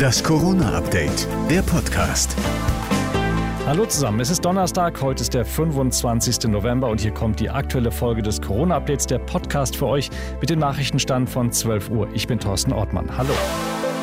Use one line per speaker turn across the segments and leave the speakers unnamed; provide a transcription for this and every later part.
Das Corona-Update, der Podcast.
Hallo zusammen, es ist Donnerstag, heute ist der 25. November und hier kommt die aktuelle Folge des Corona-Updates, der Podcast für euch mit dem Nachrichtenstand von 12 Uhr. Ich bin Thorsten Ortmann. Hallo.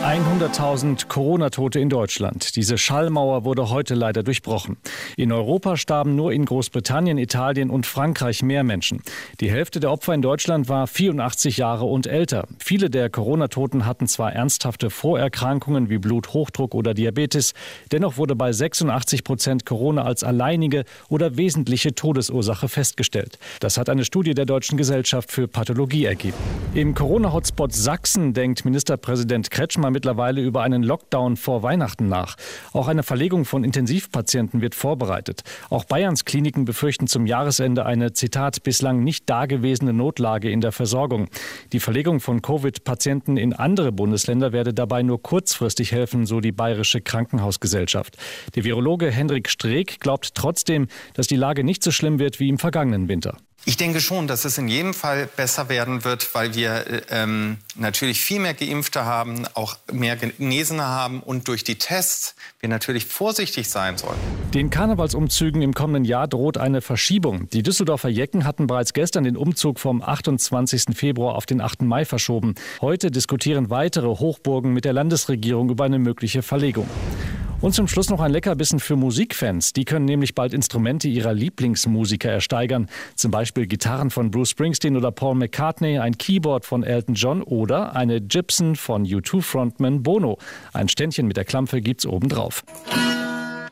100.000 Corona-Tote in Deutschland. Diese Schallmauer wurde heute leider durchbrochen. In Europa starben nur in Großbritannien, Italien und Frankreich mehr Menschen. Die Hälfte der Opfer in Deutschland war 84 Jahre und älter. Viele der Corona-Toten hatten zwar ernsthafte Vorerkrankungen wie Bluthochdruck oder Diabetes, dennoch wurde bei 86 Prozent Corona als alleinige oder wesentliche Todesursache festgestellt. Das hat eine Studie der Deutschen Gesellschaft für Pathologie ergeben. Im Corona-Hotspot Sachsen denkt Ministerpräsident Kretschmann Thema mittlerweile über einen Lockdown vor Weihnachten nach. Auch eine Verlegung von Intensivpatienten wird vorbereitet. Auch Bayerns Kliniken befürchten zum Jahresende eine, Zitat, bislang nicht dagewesene Notlage in der Versorgung. Die Verlegung von Covid-Patienten in andere Bundesländer werde dabei nur kurzfristig helfen, so die Bayerische Krankenhausgesellschaft. Der Virologe Hendrik Streeck glaubt trotzdem, dass die Lage nicht so schlimm wird wie im vergangenen Winter.
Ich denke schon, dass es in jedem Fall besser werden wird, weil wir äh, ähm, natürlich viel mehr Geimpfte haben, auch mehr Genesene haben und durch die Tests wir natürlich vorsichtig sein sollen.
Den Karnevalsumzügen im kommenden Jahr droht eine Verschiebung. Die Düsseldorfer Jecken hatten bereits gestern den Umzug vom 28. Februar auf den 8. Mai verschoben. Heute diskutieren weitere Hochburgen mit der Landesregierung über eine mögliche Verlegung. Und zum Schluss noch ein Leckerbissen für Musikfans. Die können nämlich bald Instrumente ihrer Lieblingsmusiker ersteigern. Zum Beispiel Gitarren von Bruce Springsteen oder Paul McCartney, ein Keyboard von Elton John oder eine Gibson von U2-Frontman Bono. Ein Ständchen mit der Klampe gibt's obendrauf.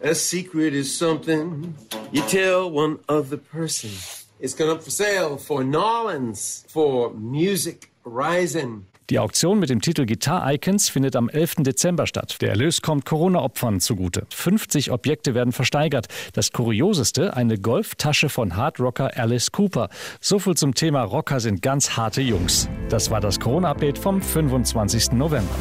A secret is something you tell one other person. It's gone up for sale for Nolans for Music Rising. Die Auktion mit dem Titel Guitar Icons findet am 11. Dezember statt. Der Erlös kommt Corona-Opfern zugute. 50 Objekte werden versteigert. Das kurioseste, eine Golftasche von Hardrocker Alice Cooper. So viel zum Thema Rocker sind ganz harte Jungs. Das war das Corona-Update vom 25. November.